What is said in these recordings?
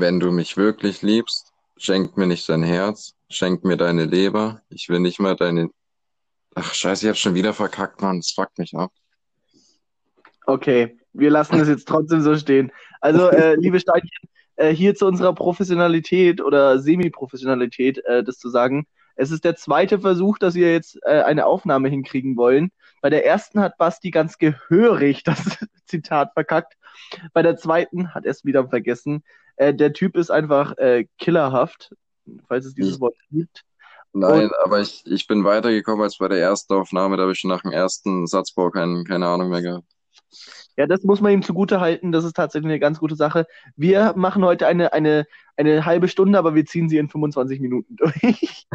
Wenn du mich wirklich liebst, schenk mir nicht dein Herz, schenk mir deine Leber. Ich will nicht mal deine. Ach, scheiße, ich hab schon wieder verkackt, Mann. Das fuckt mich ab. Okay, wir lassen es jetzt trotzdem so stehen. Also, äh, liebe Steinchen, äh, hier zu unserer Professionalität oder Semi-Professionalität, äh, das zu sagen. Es ist der zweite Versuch, dass wir jetzt äh, eine Aufnahme hinkriegen wollen. Bei der ersten hat Basti ganz gehörig das Zitat verkackt. Bei der zweiten hat er es wieder vergessen. Äh, der Typ ist einfach äh, killerhaft, falls es dieses Wort gibt. Nein, Und, aber ich, ich bin weitergekommen als bei der ersten Aufnahme. Da habe ich schon nach dem ersten Satzbau kein, keine Ahnung mehr gehabt. Ja, das muss man ihm zugute halten. Das ist tatsächlich eine ganz gute Sache. Wir machen heute eine, eine, eine halbe Stunde, aber wir ziehen sie in 25 Minuten durch.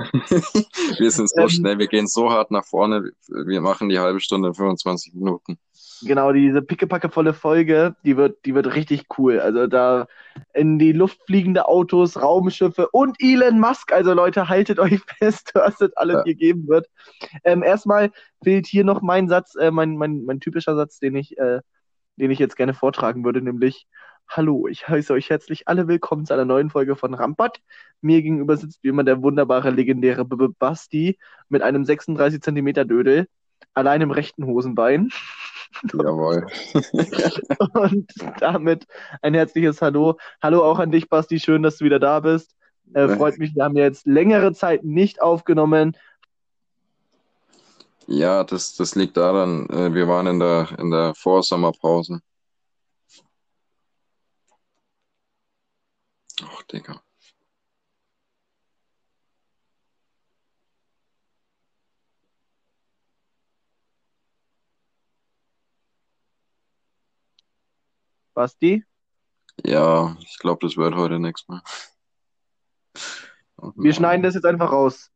wir sind so ähm, schnell, wir gehen so hart nach vorne. Wir machen die halbe Stunde in 25 Minuten. Genau, diese pickepackevolle Folge, die wird, die wird richtig cool. Also da in die Luft fliegende Autos, Raumschiffe und Elon Musk. Also Leute, haltet euch fest, was das alles ja. hier geben wird. Ähm, erstmal fehlt hier noch mein Satz, äh, mein, mein, mein typischer Satz, den ich, äh, den ich jetzt gerne vortragen würde, nämlich Hallo, ich heiße euch herzlich alle willkommen zu einer neuen Folge von Rampart. Mir gegenüber sitzt wie immer der wunderbare, legendäre B -B Basti mit einem 36 Zentimeter Dödel, allein im rechten Hosenbein. Jawohl. Und damit ein herzliches Hallo. Hallo auch an dich, Basti. Schön, dass du wieder da bist. Äh, freut mich, wir haben jetzt längere Zeit nicht aufgenommen. Ja, das, das liegt daran, äh, wir waren in der, in der Vorsommerpause. Ach, Digga. Basti? Ja, ich glaube, das wird heute nichts mehr. Wir schneiden das jetzt einfach raus.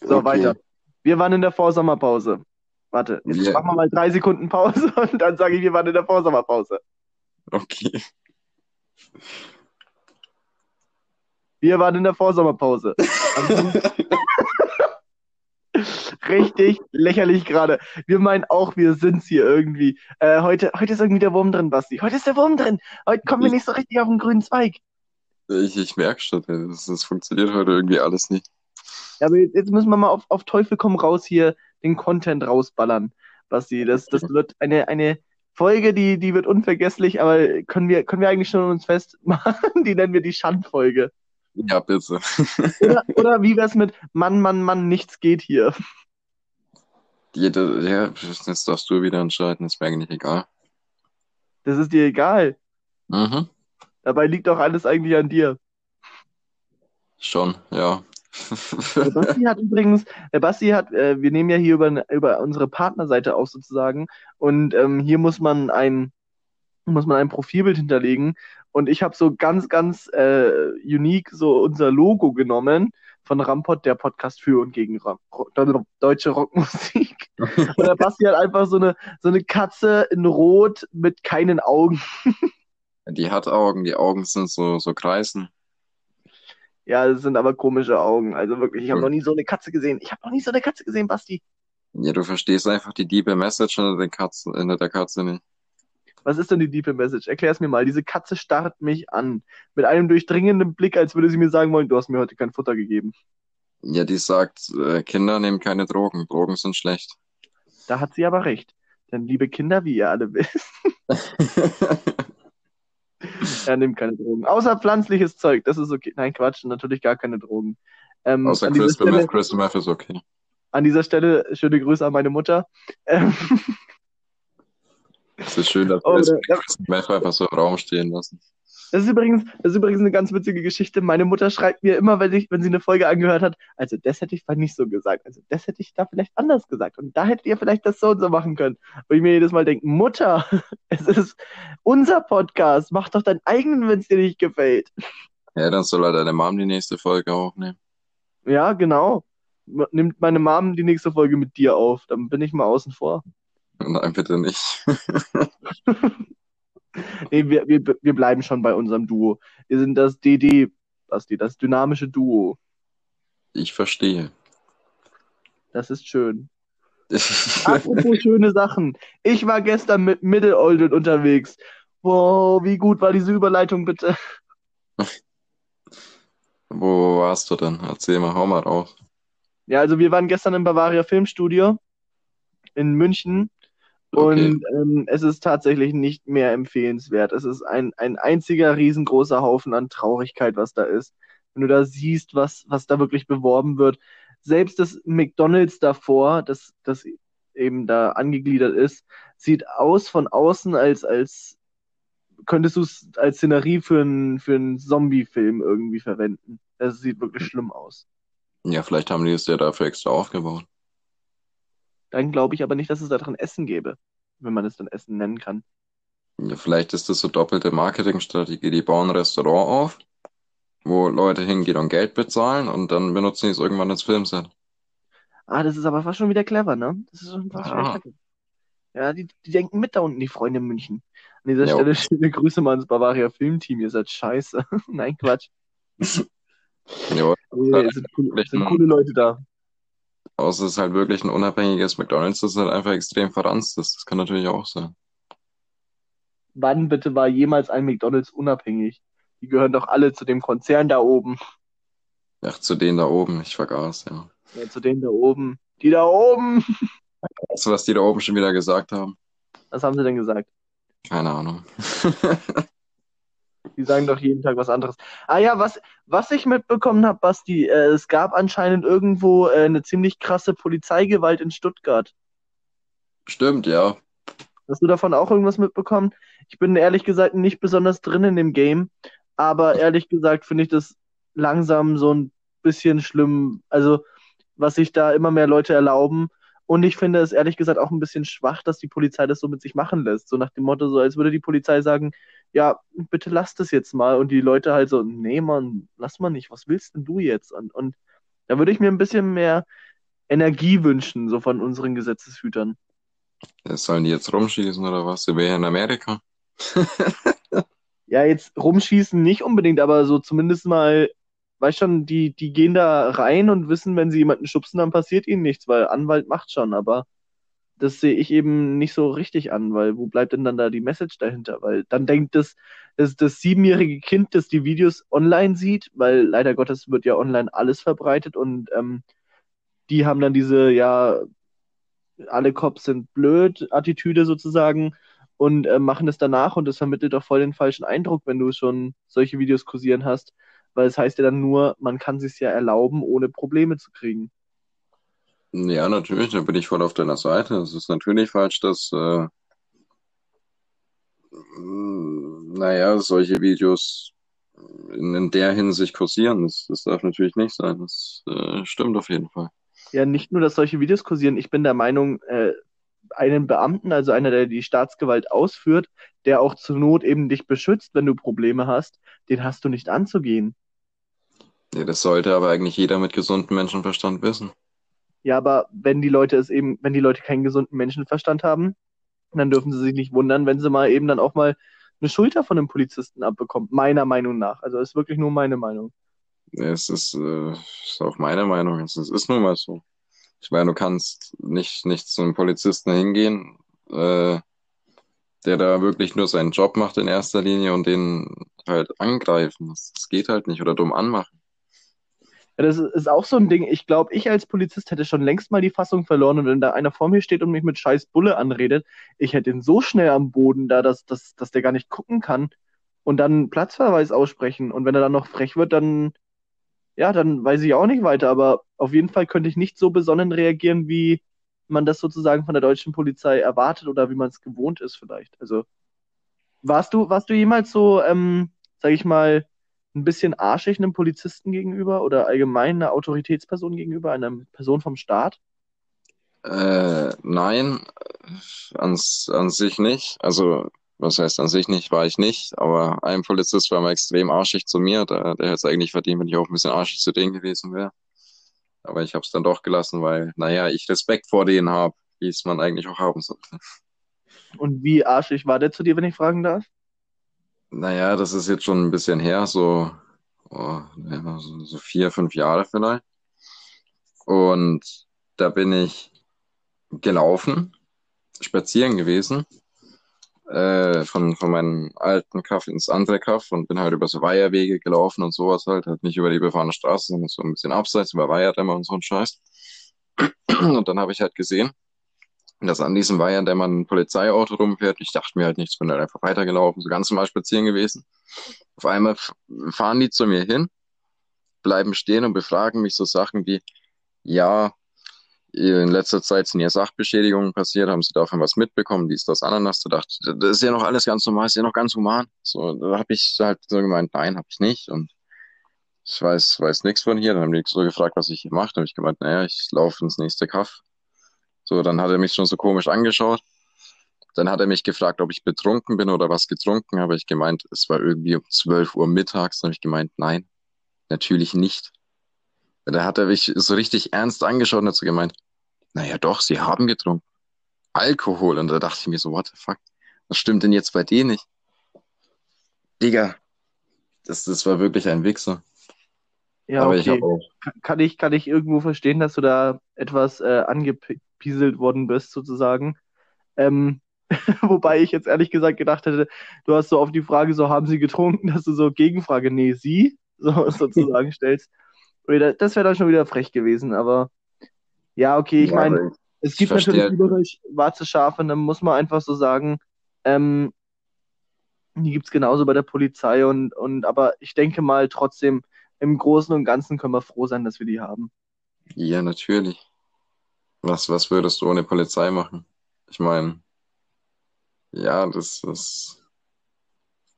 So, okay. weiter. Wir waren in der Vorsommerpause. Warte, jetzt yeah. machen wir mal drei Sekunden Pause und dann sage ich, wir waren in der Vorsommerpause. Okay. Wir waren in der Vorsommerpause. Richtig lächerlich gerade. Wir meinen auch, wir sind's hier irgendwie. Äh, heute, heute ist irgendwie der Wurm drin, Basti. Heute ist der Wurm drin. Heute kommen wir nicht so richtig auf den grünen Zweig. Ich, ich merke schon, das, das funktioniert heute irgendwie alles nicht. Ja, aber jetzt, jetzt müssen wir mal auf, auf Teufel komm raus hier den Content rausballern, Basti. Das, das wird eine, eine Folge, die, die wird unvergesslich, aber können wir, können wir eigentlich schon uns festmachen? Die nennen wir die Schandfolge. Ja, bitte. oder, oder wie wär's mit Mann, Mann, Mann, nichts geht hier? Jede, ja, jetzt darfst du wieder entscheiden, ist mir eigentlich egal. Das ist dir egal. Mhm. Dabei liegt doch alles eigentlich an dir. Schon, ja. Der Basti hat übrigens, der Basti hat, äh, wir nehmen ja hier über, über unsere Partnerseite auf sozusagen und ähm, hier muss man ein, muss man ein Profilbild hinterlegen und ich habe so ganz, ganz äh, unique so unser Logo genommen von Rampot, der Podcast für und gegen Rock, deutsche Rockmusik. Und der Basti hat einfach so eine, so eine Katze in Rot mit keinen Augen. Die hat Augen, die Augen sind so, so kreisen. Ja, das sind aber komische Augen. Also wirklich, ich habe noch nie so eine Katze gesehen. Ich habe noch nie so eine Katze gesehen, Basti. Ja, du verstehst einfach die diebe Message hinter der Katze, hinter der Katze nicht. Was ist denn die diepe Message? Erklär es mir mal. Diese Katze starrt mich an. Mit einem durchdringenden Blick, als würde sie mir sagen wollen, du hast mir heute kein Futter gegeben. Ja, die sagt, äh, Kinder nehmen keine Drogen. Drogen sind schlecht. Da hat sie aber recht. Denn liebe Kinder, wie ihr alle wisst, er nimmt keine Drogen. Außer pflanzliches Zeug, das ist okay. Nein, Quatsch, natürlich gar keine Drogen. Ähm, Außer Crystal Meth, Crystal Meth ist okay. An dieser Stelle schöne Grüße an meine Mutter. Ähm, es ist schön, dass wir oh, Crystal Meth einfach so im Raum stehen lassen. Das ist, übrigens, das ist übrigens eine ganz witzige Geschichte. Meine Mutter schreibt mir immer, wenn, ich, wenn sie eine Folge angehört hat, also das hätte ich vielleicht nicht so gesagt, also das hätte ich da vielleicht anders gesagt und da hättet ihr vielleicht das so und so machen können. Wo ich mir jedes Mal denke, Mutter, es ist unser Podcast, mach doch deinen eigenen, wenn es dir nicht gefällt. Ja, dann soll er deine Mom die nächste Folge aufnehmen. Ja, genau. Nimmt meine Mom die nächste Folge mit dir auf, dann bin ich mal außen vor. Nein, bitte nicht. nee, wir, wir, wir bleiben schon bei unserem Duo. Wir sind das DD, Basti, das dynamische Duo. Ich verstehe. Das ist schön. Apropos schöne Sachen. Ich war gestern mit Middle Olden unterwegs. Wow, wie gut war diese Überleitung bitte? Wo warst du denn? Erzähl mal, hau mal raus. Ja, also wir waren gestern im Bavaria Filmstudio in München Okay. und ähm, es ist tatsächlich nicht mehr empfehlenswert. Es ist ein, ein einziger riesengroßer Haufen an Traurigkeit, was da ist. Wenn du da siehst, was, was da wirklich beworben wird. Selbst das McDonald's davor, das, das eben da angegliedert ist, sieht aus von außen, als, als könntest du es als Szenerie für einen, für einen Zombie-Film irgendwie verwenden. Es sieht wirklich schlimm aus. Ja, vielleicht haben die es ja dafür extra aufgebaut. Dann glaube ich aber nicht, dass es da drin Essen gäbe, wenn man es dann Essen nennen kann. Ja, vielleicht ist das so doppelte Marketingstrategie. Die bauen ein Restaurant auf, wo Leute hingehen und Geld bezahlen und dann benutzen die es irgendwann als Filmset. Ah, das ist aber fast schon wieder clever, ne? Das ist schon fast schon Ja. wieder clever. Ja, die, die denken mit da unten, die Freunde in München. An dieser Ja. Stelle schöne Grüße mal ans Bavaria Filmteam, ihr seid scheiße. Nein, Quatsch. Ja, Nee, es sind, coole, sind coole Leute da. Außer es ist halt wirklich ein unabhängiges McDonald's, das halt einfach extrem verranzt ist. Das kann natürlich auch sein. Wann bitte war jemals ein McDonalds unabhängig? Die gehören doch alle zu dem Konzern da oben. Ach, zu denen da oben, ich vergaß, ja. Ja, zu denen da oben. Die da oben! Weißt du, was die da oben schon wieder gesagt haben? Was haben sie denn gesagt? Keine Ahnung. Die sagen doch jeden Tag was anderes. Ah ja, was, was ich mitbekommen habe, Basti, äh, es gab anscheinend irgendwo äh, eine ziemlich krasse Polizeigewalt in Stuttgart. Stimmt, ja. Hast du davon auch irgendwas mitbekommen? Ich bin ehrlich gesagt nicht besonders drin in dem Game, aber ehrlich gesagt finde ich das langsam so ein bisschen schlimm. Also, was sich da immer mehr Leute erlauben. Und ich finde es ehrlich gesagt auch ein bisschen schwach, dass die Polizei das so mit sich machen lässt. So nach dem Motto, so als würde die Polizei sagen, ja, bitte lass das jetzt mal. Und die Leute halt so, nee, Mann, lass mal nicht, was willst denn du jetzt? Und, und da würde ich mir ein bisschen mehr Energie wünschen, so von unseren Gesetzeshütern. Sollen die jetzt rumschießen oder was? Wir hier in Amerika? Ja, jetzt rumschießen nicht unbedingt, aber so zumindest mal, weißt schon, die, die gehen da rein und wissen, wenn sie jemanden schubsen, dann passiert ihnen nichts, weil Anwalt macht schon, aber das sehe ich eben nicht so richtig an, weil wo bleibt denn dann da die Message dahinter? Weil dann denkt das, das, das siebenjährige Kind, das die Videos online sieht, weil leider Gottes wird ja online alles verbreitet und ähm, die haben dann diese, ja, alle Cops sind blöd Attitüde sozusagen und äh, machen es danach und das vermittelt doch voll den falschen Eindruck, wenn du schon solche Videos kursieren hast, weil es heißt ja dann nur, man kann sich ja erlauben, ohne Probleme zu kriegen. Ja, natürlich, da bin ich voll auf deiner Seite. Es ist natürlich falsch, dass, äh, mh, naja, solche Videos in, in der Hinsicht kursieren. Das, das darf natürlich nicht sein. Das äh, stimmt auf jeden Fall. Ja, nicht nur, dass solche Videos kursieren, ich bin der Meinung, äh, einen Beamten, also einer, der die Staatsgewalt ausführt, der auch zur Not eben dich beschützt, wenn du Probleme hast, den hast du nicht anzugehen. Ja, das sollte aber eigentlich jeder mit gesundem Menschenverstand wissen. Ja, aber wenn die Leute es eben, wenn die Leute keinen gesunden Menschenverstand haben, dann dürfen sie sich nicht wundern, wenn sie mal eben dann auch mal eine Schulter von einem Polizisten abbekommen. Meiner Meinung nach. Also ist wirklich nur meine Meinung. Es ist, äh, ist auch meine Meinung. Es ist, ist nun mal so. Ich meine, du kannst nicht, nicht zu einem Polizisten hingehen, äh, der da wirklich nur seinen Job macht in erster Linie und den halt angreifen. Das, das geht halt nicht oder dumm anmachen. Ja, das ist auch so ein Ding. Ich glaube, ich als Polizist hätte schon längst mal die Fassung verloren und wenn da einer vor mir steht und mich mit scheiß Bulle anredet, ich hätte ihn so schnell am Boden da, dass, dass, dass der gar nicht gucken kann und dann Platzverweis aussprechen. Und wenn er dann noch frech wird, dann, ja, dann weiß ich auch nicht weiter. Aber auf jeden Fall könnte ich nicht so besonnen reagieren, wie man das sozusagen von der deutschen Polizei erwartet oder wie man es gewohnt ist vielleicht. Also, warst du, warst du jemals so, ähm, sag ich mal, ein bisschen arschig einem Polizisten gegenüber oder allgemein einer Autoritätsperson gegenüber, einer Person vom Staat? Äh, nein, äh, an, sich nicht. Also, was heißt an sich nicht, war ich nicht. Aber ein Polizist war mal extrem arschig zu mir. Der, der hätte es eigentlich verdient, wenn ich auch ein bisschen arschig zu denen gewesen wäre. Aber ich habe es dann doch gelassen, weil, naja, ich Respekt vor denen habe, wie es man eigentlich auch haben sollte. Und wie arschig war der zu dir, wenn ich fragen darf? Naja, das ist jetzt schon ein bisschen her, so, oh, ja, so, so vier, fünf Jahre vielleicht. Und da bin ich gelaufen, spazieren gewesen. äh, von, von meinem alten Kaff ins andere Kaff und bin halt über so Weiherwege gelaufen und sowas halt, halt nicht über die befahrene Straße, sondern so ein bisschen abseits, über Weiherdämmer und so ein Scheiß. Und dann habe ich halt gesehen, dass an diesem Weiherdämmer ein Polizeiauto rumfährt. Ich dachte mir halt nichts, bin halt einfach weitergelaufen, so ganz normal spazieren gewesen. Auf einmal fahren die zu mir hin, bleiben stehen und befragen mich so Sachen wie, ja, in letzter Zeit sind ja Sachbeschädigungen passiert, haben sie davon was mitbekommen, dies, das, Ananas. Du dachte, das ist ja noch alles ganz normal, ist ja noch ganz human. So, da habe ich halt so gemeint, nein, habe ich nicht. Und ich weiß, weiß nichts von hier. Dann haben die so gefragt, was ich hier mache. Dann habe ich gemeint, naja, ich laufe ins nächste Kaff. So, dann hat er mich schon so komisch angeschaut. Dann hat er mich gefragt, ob ich betrunken bin oder was getrunken habe. Ich gemeint, es war irgendwie um 12 Uhr mittags. Dann habe ich gemeint, nein, natürlich nicht. Da hat er mich so richtig ernst angeschaut und hat so gemeint, naja doch, sie haben getrunken. Alkohol. Und da dachte ich mir so, what the fuck? Was stimmt denn jetzt bei dir nicht? Digga, das, das war wirklich ein Wichser. Ja, Aber okay. Ich kann, ich, kann ich irgendwo verstehen, dass du da etwas äh, angepieselt worden bist, sozusagen. Ähm, wobei ich jetzt ehrlich gesagt gedacht hätte, du hast so auf die Frage, so haben sie getrunken, dass du so Gegenfrage, nee, sie, so sozusagen stellst. Das wäre dann schon wieder frech gewesen, aber ja, okay, ich ja, meine, es gibt natürlich überall schwarze Schafe, dann muss man einfach so sagen, ähm, die gibt es genauso bei der Polizei und, und aber ich denke mal trotzdem, im Großen und Ganzen können wir froh sein, dass wir die haben. Ja, natürlich. Was, was würdest du ohne Polizei machen? Ich meine, ja, das ist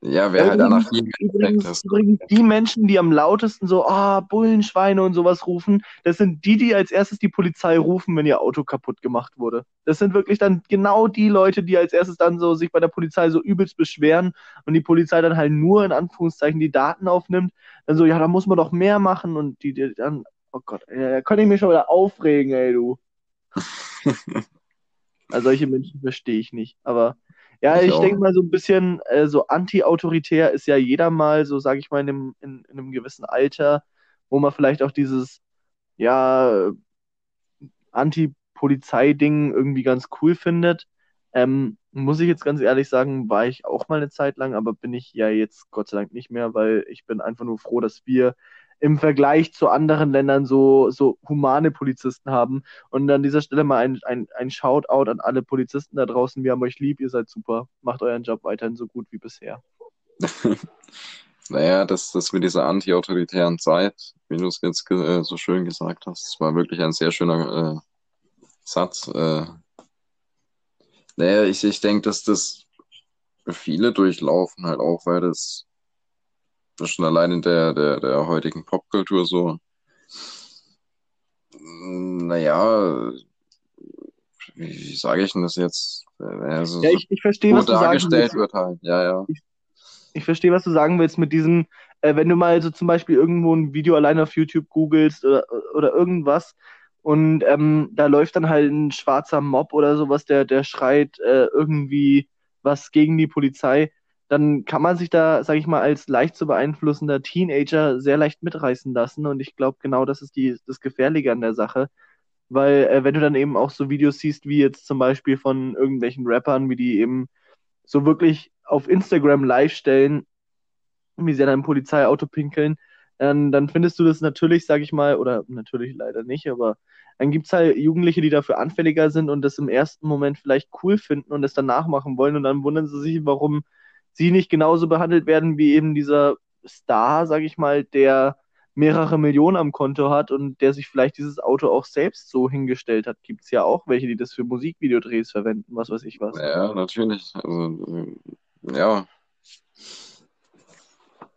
ja, wer halt danach viel übrigens, übrigens die Menschen, die am lautesten so, ah, Bullenschweine und sowas rufen, das sind die, die als erstes die Polizei rufen, wenn ihr Auto kaputt gemacht wurde. Das sind wirklich dann genau die Leute, die als erstes dann so sich bei der Polizei so übelst beschweren und die Polizei dann halt nur in Anführungszeichen die Daten aufnimmt. Dann so, ja, da muss man doch mehr machen und die, die dann, oh Gott, da könnte ich mich schon wieder aufregen, ey, du. also solche Menschen verstehe ich nicht, aber ja, ich, ich denke mal so ein bisschen, äh, so anti-autoritär ist ja jeder mal, so sage ich mal, in einem, in, in einem gewissen Alter, wo man vielleicht auch dieses, ja, Anti-Polizei-Ding irgendwie ganz cool findet. Ähm, muss ich jetzt ganz ehrlich sagen, war ich auch mal eine Zeit lang, aber bin ich ja jetzt Gott sei Dank nicht mehr, weil ich bin einfach nur froh, dass wir im Vergleich zu anderen Ländern so, so humane Polizisten haben. Und an dieser Stelle mal ein, ein, ein Shoutout an alle Polizisten da draußen. Wir haben euch lieb, ihr seid super. Macht euren Job weiterhin so gut wie bisher. naja, das, das mit dieser anti-autoritären Zeit, wie du es jetzt äh, so schön gesagt hast, war wirklich ein sehr schöner äh, Satz. Äh, naja, ich, ich denke, dass das viele durchlaufen halt auch, weil das schon allein in der, der, der heutigen Popkultur so, naja, wie, wie sage ich denn das jetzt? Also ja, ich, ich verstehe, was du dargestellt wird halt, ja, ja. Ich, ich verstehe, was du sagen willst mit diesem, äh, wenn du mal so zum Beispiel irgendwo ein Video alleine auf YouTube googelst oder, oder irgendwas und ähm, da läuft dann halt ein schwarzer Mob oder sowas, der, der schreit äh, irgendwie was gegen die Polizei dann kann man sich da, sage ich mal, als leicht zu beeinflussender Teenager sehr leicht mitreißen lassen. Und ich glaube, genau das ist die, das Gefährliche an der Sache. Weil äh, wenn du dann eben auch so Videos siehst, wie jetzt zum Beispiel von irgendwelchen Rappern, wie die eben so wirklich auf Instagram live stellen, wie sie an einem Polizeiauto pinkeln, dann, dann findest du das natürlich, sag ich mal, oder natürlich leider nicht, aber dann gibt es halt Jugendliche, die dafür anfälliger sind und das im ersten Moment vielleicht cool finden und es dann nachmachen wollen und dann wundern sie sich, warum sie nicht genauso behandelt werden wie eben dieser Star, sag ich mal, der mehrere Millionen am Konto hat und der sich vielleicht dieses Auto auch selbst so hingestellt hat. Gibt es ja auch welche, die das für Musikvideodrehs verwenden, was weiß ich was. Ja, natürlich. Also, ja.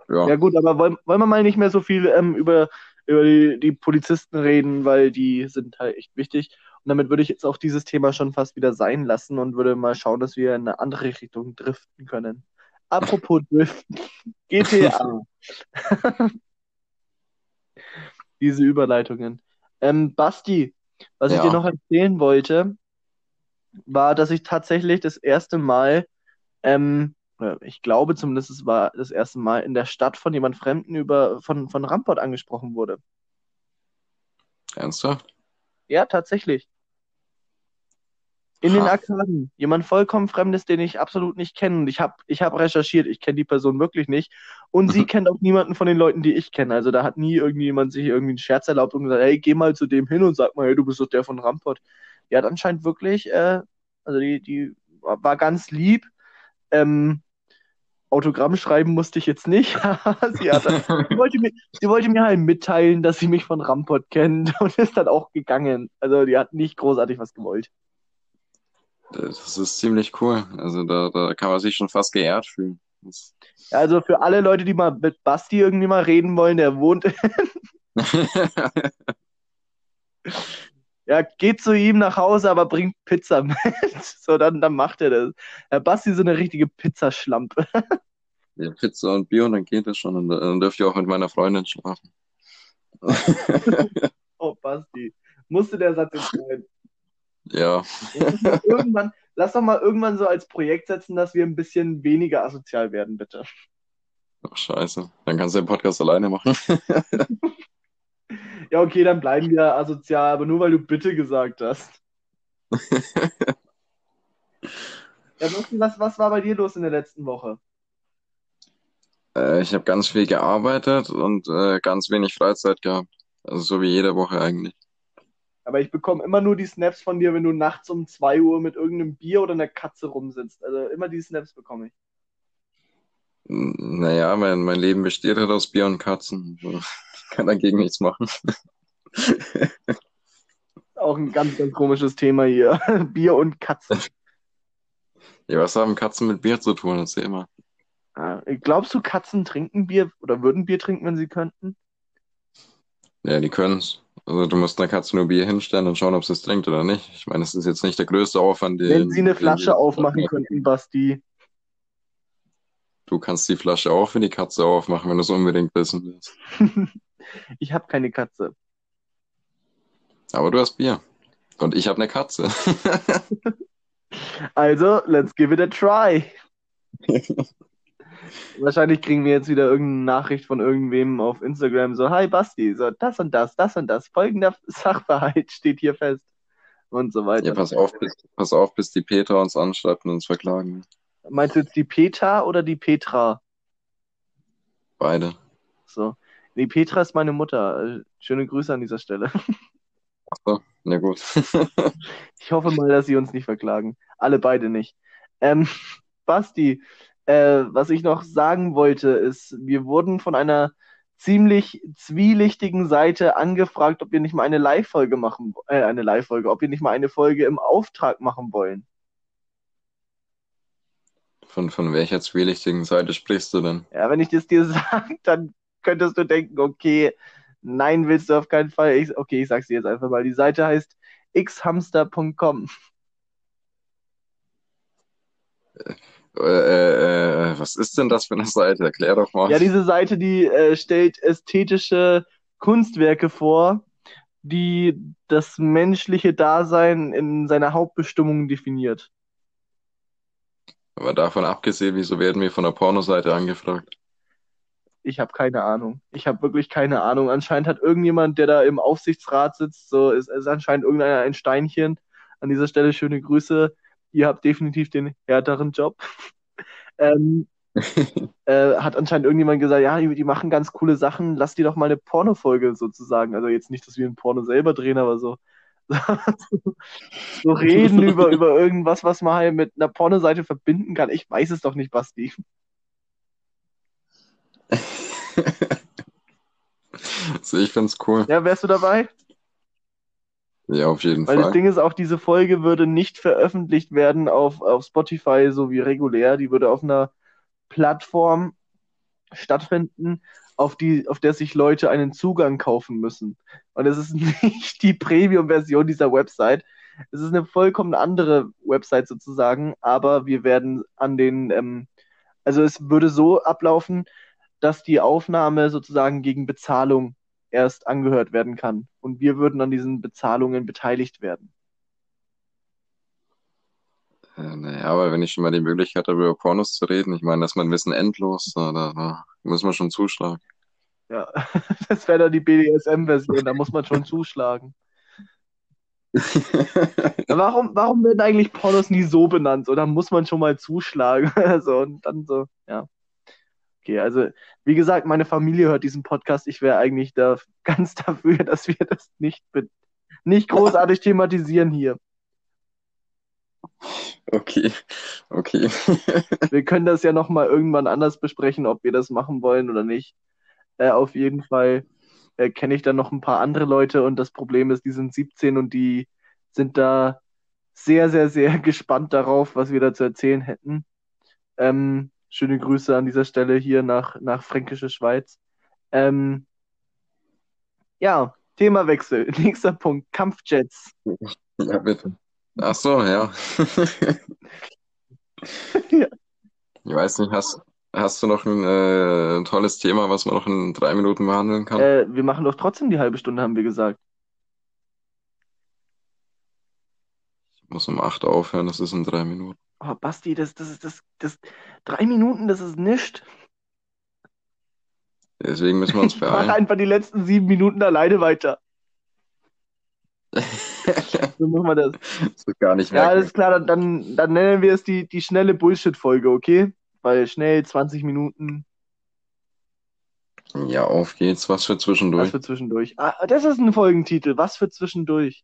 Ja. ja gut, aber wollen, wollen wir mal nicht mehr so viel ähm, über, über die, die Polizisten reden, weil die sind halt echt wichtig. Und damit würde ich jetzt auch dieses Thema schon fast wieder sein lassen und würde mal schauen, dass wir in eine andere Richtung driften können. Apropos Driften. GTA. Diese Überleitungen. Ähm, Basti, was ja. ich dir noch erzählen wollte, war, dass ich tatsächlich das erste Mal, ähm, ich glaube zumindest, es war das erste Mal in der Stadt von jemand Fremden über von, von Ramport angesprochen wurde. Ernsthaft? Ja, tatsächlich. In den Ha. Arkaden. Jemand vollkommen Fremdes, den ich absolut nicht kenne. Und ich habe ich hab recherchiert, ich kenne die Person wirklich nicht. Und sie kennt auch niemanden von den Leuten, die ich kenne. Also da hat nie irgendjemand sich irgendwie einen Scherz erlaubt und gesagt, hey, geh mal zu dem hin und sag mal, hey, du bist doch der von Rampot. Die hat anscheinend wirklich, äh, also die, die war ganz lieb. Ähm, Autogramm schreiben musste ich jetzt nicht. sie, hat, sie, wollte mir, sie wollte mir halt mitteilen, dass sie mich von Rampot kennt und ist dann auch gegangen. Also die hat nicht großartig was gewollt. Das ist ziemlich cool. Also da, da kann man sich schon fast geehrt fühlen. Das- Also für alle Leute, die mal mit Basti irgendwie mal reden wollen, der wohnt, ja, geht zu ihm nach Hause, aber bringt Pizza mit. So, dann, dann macht er das. Herr Basti ist so eine richtige Pizzaschlampe. Ja, Pizza und Bier und dann geht das schon. Und dann dürft ihr auch mit meiner Freundin schlafen. Oh, Basti. Musste der Satz jetzt sein. Ja, irgendwann, lass doch mal irgendwann so als Projekt setzen, dass wir ein bisschen weniger asozial werden, bitte. Ach, scheiße. Dann kannst du den Podcast alleine machen. Ja, okay, dann bleiben wir asozial, aber nur weil du bitte gesagt hast. Ja, was, was war bei dir los in der letzten Woche? Äh, ich habe ganz viel gearbeitet und äh, ganz wenig Freizeit gehabt. Also so wie jede Woche eigentlich. Aber ich bekomme immer nur die Snaps von dir, wenn du nachts um 2 Uhr mit irgendeinem Bier oder einer Katze rumsitzt. Also immer die Snaps bekomme ich. N- Naja, mein, mein Leben besteht halt aus Bier und Katzen. Ich kann dagegen nichts machen. Auch ein ganz, ganz komisches Thema hier. Bier und Katze. Ja, was haben Katzen mit Bier zu tun? Erzähl mal. Ah, Glaubst du, Katzen trinken Bier oder würden Bier trinken, wenn sie könnten? Ja, die können's. Also du musst einer Katze nur Bier hinstellen und schauen, ob sie es trinkt oder nicht. Ich meine, es ist jetzt nicht der größte Aufwand, den, Wenn sie eine Flasche aufmachen könnten, Basti. Du kannst die Flasche auch für die Katze aufmachen, wenn du es unbedingt wissen willst. Ich habe keine Katze. Aber du hast Bier. Und ich habe eine Katze. Also, let's give it a try. Wahrscheinlich kriegen wir jetzt wieder irgendeine Nachricht von irgendwem auf Instagram, so, hi Basti, so, das und das, das und das, folgender Sachverhalt steht hier fest. Und so weiter. Ja, pass auf, bis, pass auf, bis die Petra uns anschreibt und uns verklagen. Meinst du jetzt die Petra oder die Petra? Beide. So. Die Petra ist meine Mutter. Schöne Grüße an dieser Stelle. So, na gut. Ich hoffe mal, dass sie uns nicht verklagen. Alle beide nicht. Ähm, Basti, äh, was ich noch sagen wollte, ist, wir wurden von einer ziemlich zwielichtigen Seite angefragt, ob wir nicht mal eine Live-Folge machen, äh, eine Live-Folge, ob wir nicht mal eine Folge im Auftrag machen wollen. Von, von welcher zwielichtigen Seite sprichst du denn? Ja, wenn ich das dir sage, dann könntest du denken, okay, nein, willst du auf keinen Fall. Ich, okay, ich sag's dir jetzt einfach mal. Die Seite heißt xhamster.com. Äh, äh, äh, was ist denn das für eine Seite? Erklär doch mal. Ja, diese Seite, die äh, stellt ästhetische Kunstwerke vor, die das menschliche Dasein in seiner Hauptbestimmung definiert. Aber davon abgesehen, wieso werden wir von der Pornoseite angefragt? Ich habe keine Ahnung. Ich habe wirklich keine Ahnung. Anscheinend hat irgendjemand, der da im Aufsichtsrat sitzt, so ist, ist anscheinend irgendeiner ein Steinchen. An dieser Stelle schöne Grüße. Ihr habt definitiv den härteren Job. ähm, äh, hat anscheinend irgendjemand gesagt, ja, die, die machen ganz coole Sachen, lass die doch mal eine Pornofolge sozusagen. Also jetzt nicht, dass wir ein Porno selber drehen, aber so, so reden über, über irgendwas, was man halt mit einer Pornoseite verbinden kann. Ich weiß es doch nicht, Basti. Also ich find's cool. Ja, wärst du dabei? Ja, auf jeden Weil das Fall. Ding ist auch, diese Folge würde nicht veröffentlicht werden auf, auf Spotify, so wie regulär. Die würde auf einer Plattform stattfinden, auf die, auf der sich Leute einen Zugang kaufen müssen. Und es ist nicht die Premium-Version dieser Website. Es ist eine vollkommen andere Website sozusagen, aber wir werden an den, ähm, also es würde so ablaufen, dass die Aufnahme sozusagen gegen Bezahlung erst angehört werden kann. Und wir würden an diesen Bezahlungen beteiligt werden. Äh, naja, aber wenn ich schon mal die Möglichkeit habe, über Pornos zu reden, ich meine, das ist mein Wissen endlos, da, da, da muss man schon zuschlagen. Ja, das wäre dann die BDSM-Version, da muss man schon zuschlagen. warum, warum werden eigentlich Pornos nie so benannt? So, da muss man schon mal zuschlagen. so, und dann so, ja. Okay, also wie gesagt, meine Familie hört diesen Podcast. Ich wäre eigentlich da ganz dafür, dass wir das nicht, nicht großartig thematisieren hier. Okay, okay. wir können das ja nochmal irgendwann anders besprechen, ob wir das machen wollen oder nicht. Äh, auf jeden Fall äh, kenne ich dann noch ein paar andere Leute und das Problem ist, die sind 17 und die sind da sehr, sehr, sehr gespannt darauf, was wir da zu erzählen hätten. Ähm, schöne Grüße an dieser Stelle hier nach, nach Fränkische Schweiz. Ähm, ja, Themawechsel. Nächster Punkt, Kampfjets. Ja, bitte. Ach so, ja. ja. Ich weiß nicht, hast, hast du noch ein äh, tolles Thema, was man noch in drei Minuten behandeln kann? Äh, wir machen doch trotzdem die halbe Stunde, haben wir gesagt. Ich muss um acht aufhören, das ist in drei Minuten. Oh, Basti, das, das ist das, das, drei Minuten, das ist nichts. Deswegen müssen wir uns beeilen. Mach einfach die letzten sieben Minuten alleine weiter. so machen wir das. Das ist gar nicht Ja, alles klar, dann, dann, dann nennen wir es die, die schnelle Bullshit-Folge, okay? Weil schnell 20 Minuten. Ja, auf geht's. Was für zwischendurch? Was für zwischendurch. Ah, das ist ein Folgentitel. Was für zwischendurch.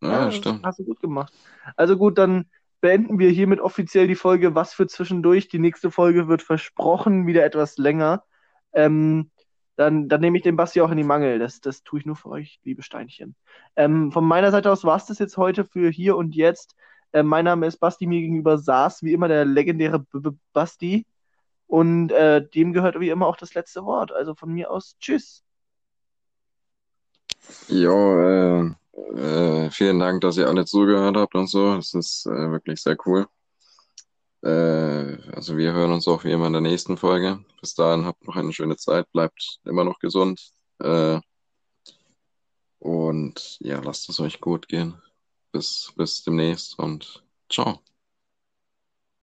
Ja, ja stimmt. Hast du gut gemacht. Also gut, dann beenden wir hiermit offiziell die Folge Was für zwischendurch. Die nächste Folge wird versprochen wieder etwas länger. Ähm, dann, dann nehme ich den Basti auch in die Mangel. Das, das tue ich nur für euch, liebe Steinchen. Ähm, von meiner Seite aus war es das jetzt heute für hier und jetzt. Äh, mein Name ist Basti, mir gegenüber saß wie immer der legendäre B -B Basti. Und äh, dem gehört wie immer auch das letzte Wort. Also von mir aus, tschüss. Jo, äh, äh, vielen Dank, dass ihr alle zugehört habt und so. Das ist äh, wirklich sehr cool. Äh, also wir hören uns auch wie immer in der nächsten Folge. Bis dahin habt noch eine schöne Zeit, bleibt immer noch gesund. Äh, und ja, lasst es euch gut gehen. Bis, bis demnächst und ciao.